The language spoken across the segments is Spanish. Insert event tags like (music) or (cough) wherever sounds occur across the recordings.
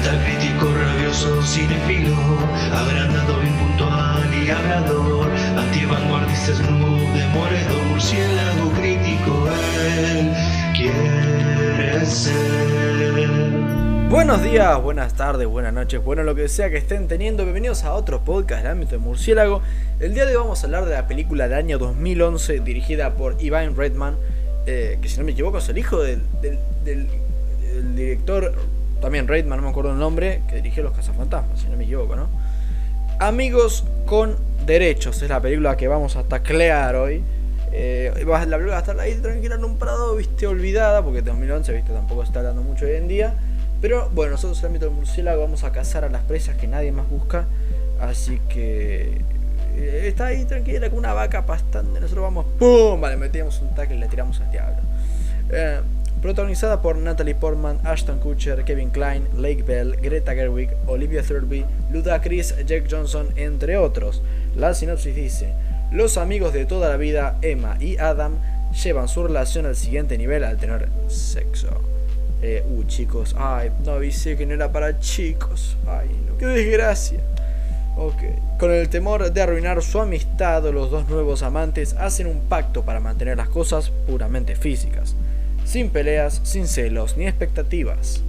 Metacrítico, rabioso, cinefilo, agrandado, impuntual y hablador, antivanguardista, snoop, demoledor, murciélago crítico, él quiere ser. Buenos días, buenas tardes, buenas noches, bueno lo que sea que estén teniendo, bienvenidos a otro podcast del ámbito de murciélago. El día de hoy vamos a hablar de la película del año 2011 dirigida por Ivan Redman, eh, que si no me equivoco es el hijo del, del- del- del director, también Redman, no me acuerdo el nombre, que dirigió Los Cazafantasmas, si no me equivoco, ¿no? Amigos con derechos, es la película que vamos a taclear hoy. Eh, la película va a estar ahí tranquila en un prado, viste, olvidada, porque 2011, viste, tampoco se está hablando mucho hoy en día. Pero bueno, nosotros en el ámbito del murciélago vamos a cazar a las presas que nadie más busca. Así que eh, está ahí tranquila con una vaca pastando. Nosotros vamos, ¡pum! Vale, metemos un tackle y le tiramos al diablo. Eh, protagonizada por Natalie Portman, Ashton Kutcher, Kevin Klein, Lake Bell, Greta Gerwig, Olivia Thirlby, Ludacris, Jack Johnson, entre otros. La sinopsis dice: Los amigos de toda la vida, Emma y Adam, llevan su relación al siguiente nivel al tener sexo. Eh, uh, chicos, ay, no avisé que no era para chicos. Ay, no, qué desgracia. Ok. Con el temor de arruinar su amistad, los dos nuevos amantes hacen un pacto para mantener las cosas puramente físicas. Sin peleas, sin celos ni expectativas.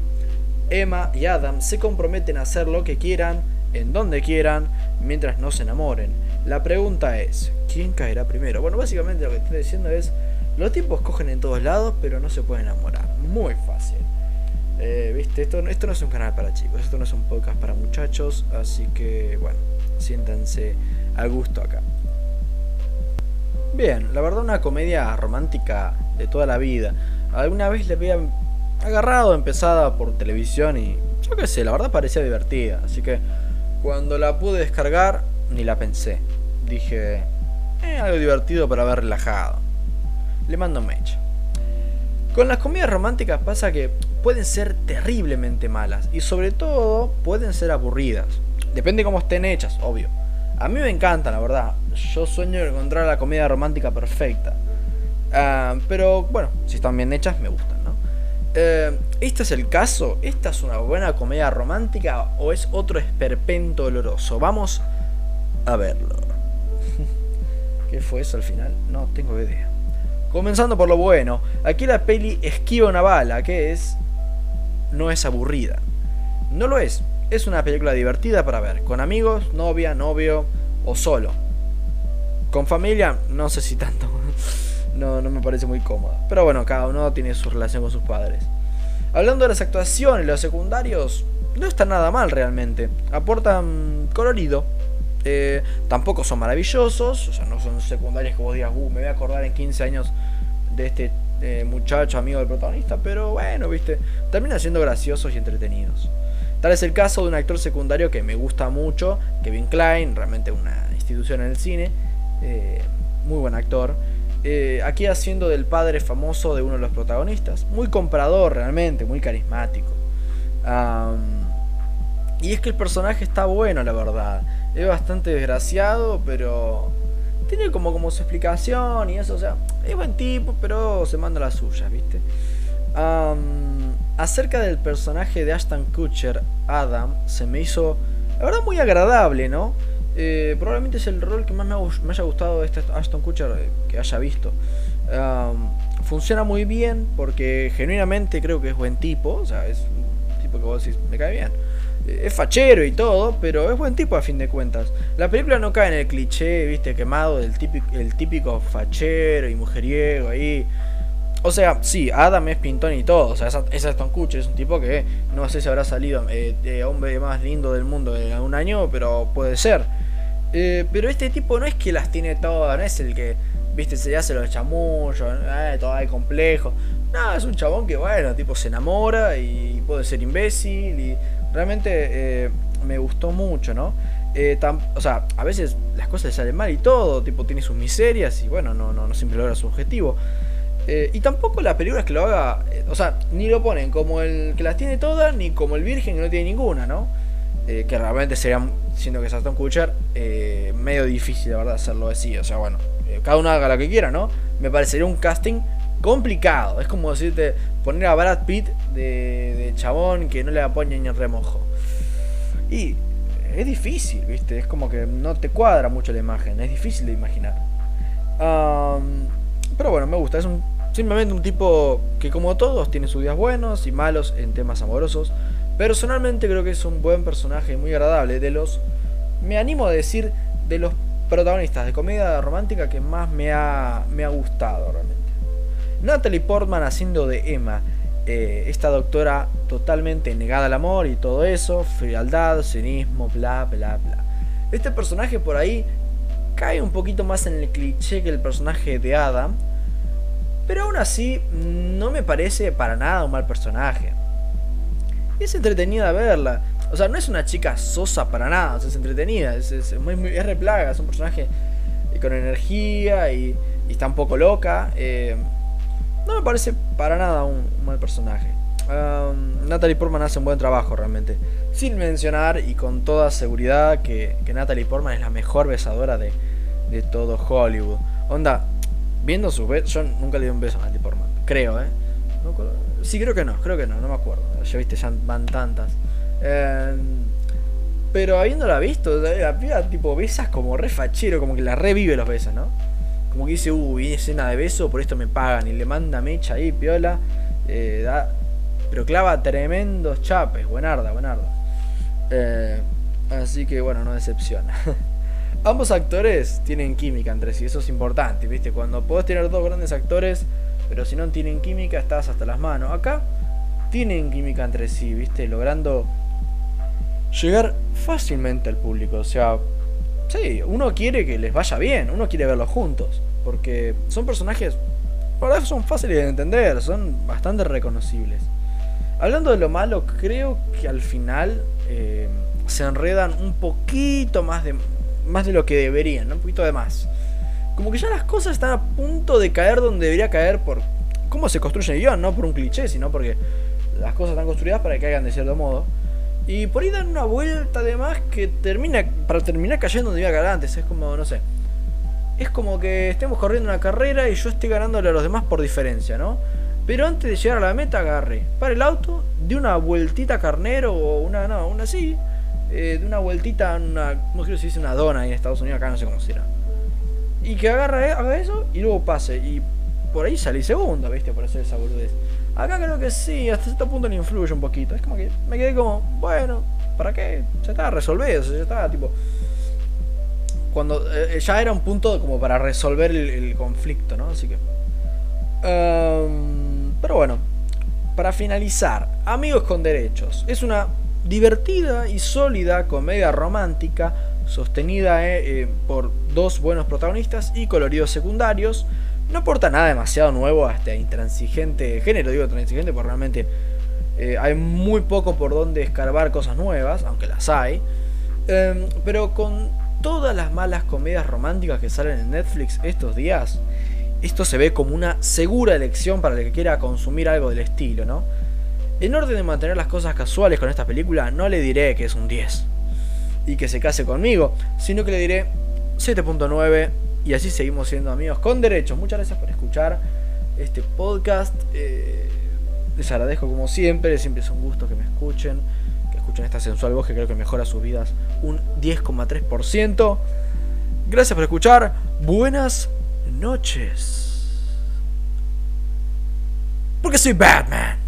Emma y Adam se comprometen a hacer lo que quieran, en donde quieran, mientras no se enamoren. La pregunta es, ¿quién caerá primero? Bueno, básicamente lo que estoy diciendo es, los tipos cogen en todos lados, pero no se pueden enamorar. Muy fácil. Eh, Viste, esto, esto no es un canal para chicos, esto no es un podcast para muchachos, así que bueno, siéntanse a gusto acá. Bien, la verdad una comedia romántica de toda la vida. Alguna vez le había agarrado empezada por televisión y yo qué sé, la verdad parecía divertida, así que cuando la pude descargar ni la pensé. Dije, eh, algo divertido para ver relajado. Le mando un. Con las comedias románticas pasa que pueden ser terriblemente malas y sobre todo pueden ser aburridas. Depende cómo estén hechas, obvio. A mí me encantan, la verdad. Yo sueño encontrar la comedia romántica perfecta. Ah, pero bueno, si están bien hechas, me gustan, ¿no? Eh, ¿Este es el caso? ¿Esta es una buena comedia romántica o es otro esperpento doloroso? Vamos a verlo. (laughs) ¿Qué fue eso al final? No tengo idea. Comenzando por lo bueno, aquí la peli esquiva una bala, que es... no es aburrida. No lo es, es una película divertida para ver, con amigos, novia, novio o solo. Con familia, no sé si tanto. No, no me parece muy cómoda. Pero bueno, cada uno tiene su relación con sus padres. Hablando de las actuaciones, los secundarios no están nada mal realmente. Aportan colorido. Eh, tampoco son maravillosos. O sea, no son secundarios que vos digas, uh, me voy a acordar en 15 años de este eh, muchacho amigo del protagonista. Pero bueno, viste. Terminan siendo graciosos y entretenidos. Tal es el caso de un actor secundario que me gusta mucho, Kevin Klein, realmente una institución en el cine. eh, muy buen actor. Eh, aquí haciendo del padre famoso de uno de los protagonistas. Muy comprador realmente, muy carismático. Y es que el personaje está bueno, la verdad. Es bastante desgraciado, pero tiene como, como su explicación y eso. O sea, es buen tipo, pero se manda las suyas, ¿viste? Acerca del personaje de Ashton Kutcher, Adam, se me hizo, la verdad, muy agradable, ¿no? Eh, probablemente es el rol que más me, haya gustado de este Ashton Kutcher eh, que haya visto. Funciona muy bien porque genuinamente creo que es buen tipo, o sea, es un tipo que vos decís, me cae bien. Eh, Es fachero y todo, pero es buen tipo a fin de cuentas. La película no cae en el cliché, viste, quemado del típico, el típico fachero y mujeriego ahí. O sea, sí, Adam es pintón y todo. O sea, es, Aston Kutcher, es un tipo que no sé si habrá salido eh, de hombre más lindo del mundo en algún año, pero puede ser. Eh, pero este tipo no es que las tiene todas, no es el que, viste, se hace los chamullos, eh, todo ahí complejo. No, es un chabón que, bueno, tipo se enamora y puede ser imbécil y realmente eh, me gustó mucho, ¿no? Eh, o sea, a veces las cosas le salen mal y todo, tipo tiene sus miserias y bueno, no, no, no siempre logra su objetivo. Y tampoco la película es que lo haga, o sea, ni lo ponen como el que las tiene todas, ni como el virgen que no tiene ninguna, ¿no? Que realmente sería, siendo que es Aston Kutcher, eh, medio difícil, la verdad, hacerlo así. O sea, bueno, eh, cada uno haga lo que quiera, ¿no? Me parecería un casting complicado. Es como decirte poner a Brad Pitt de, de chabón que no le apoya ni el remojo. Y es difícil, ¿viste? Es como que no te cuadra mucho la imagen, es difícil de imaginar. pero bueno, me gusta, es un, simplemente un tipo que como todos tiene sus días buenos y malos en temas amorosos. Personalmente creo que es un buen personaje, muy agradable. De los, me animo a decir, de los protagonistas de comedia romántica que más me ha, me ha gustado realmente. Natalie Portman haciendo de Emma eh, esta doctora totalmente negada al amor y todo eso, frialdad, cinismo, bla, bla, bla. Este personaje por ahí cae un poquito más en el cliché que el personaje de Adam, pero aún así no me parece para nada un mal personaje. Es entretenida verla. O sea, no es una chica sosa para nada, es entretenida, es, es, muy, es replaga, es un personaje con energía y, está un poco loca. Eh, no me parece para nada un, mal personaje. Natalie Portman hace un buen trabajo realmente. Sin mencionar y con toda seguridad que, Natalie Portman es la mejor besadora de, todo Hollywood. Onda, viendo sus besos, yo nunca le di un beso a Natalie Portman, creo, ¿eh? sí, creo que no, creo que no, no me acuerdo. Ya viste, ya van tantas. Em, pero habiéndola visto, la piba tipo besas como re fachero, como que la revive los besos, ¿no? como que dice, uy, escena de beso, por esto me pagan. Y le manda mecha ahí, piola. Eh, da, pero clava tremendos chapes. Buenarda, buenarda. Eh, así que bueno, no decepciona. (laughs) Ambos actores tienen química entre sí, eso es importante, ¿viste? Cuando podés tener dos grandes actores, pero si no tienen química, estás hasta las manos. Acá tienen química entre sí, ¿viste? Logrando llegar fácilmente al público. O sea, sí, uno quiere que les vaya bien, uno quiere verlos juntos. Porque son personajes, por eso son fáciles de entender, son bastante reconocibles. Hablando de lo malo, creo que al final eh, se enredan un poquito más de, más de lo que deberían, un poquito de más. Como que ya las cosas están a punto de caer donde debería caer por cómo se construye el guion, no por un cliché, sino porque las cosas están construidas para que caigan de cierto modo. Y por ahí dan una vuelta además que termina, para terminar cayendo donde iba a caer antes. Es como, no sé, es como que estemos corriendo una carrera y yo estoy ganándole a los demás por diferencia, ¿no? Pero antes de llegar a la meta agarre, para el auto, de una vueltita carnero o una, no, una así, eh, de una vueltita, una, no quiero si dice una dona en Estados Unidos, acá no sé cómo será. Y que agarra, haga eso y luego pase. Y por ahí salí segundo, ¿viste? Por hacer esa boludez. Acá creo que sí, hasta cierto punto le influye un poquito. Es como que me quedé como, bueno, ¿para qué? Ya está, resolvido, ya está, tipo cuando eh, ya era un punto como para resolver el, conflicto, ¿no? Así que... Em, pero bueno, para finalizar, Amigos con Derechos. Es una divertida y sólida comedia romántica sostenida eh, eh, por dos buenos protagonistas y coloridos secundarios. No aporta nada demasiado nuevo a este intransigente género, digo intransigente porque realmente hay muy poco por donde escarbar cosas nuevas, aunque las hay. Em, pero con todas las malas comedias románticas que salen en Netflix estos días, esto se ve como una segura elección para el que quiera consumir algo del estilo, ¿no? En orden de mantener las cosas casuales con esta película, no le diré que es un 10 y que se case conmigo, sino que le diré 7.9 y así seguimos siendo amigos con derechos. Muchas gracias por escuchar este podcast. Eh, les agradezco como siempre, siempre es un gusto que me escuchen escuchan esta sensual voz que creo que mejora sus vidas un 10,3%. Gracias por escuchar. Buenas noches. Porque soy Batman.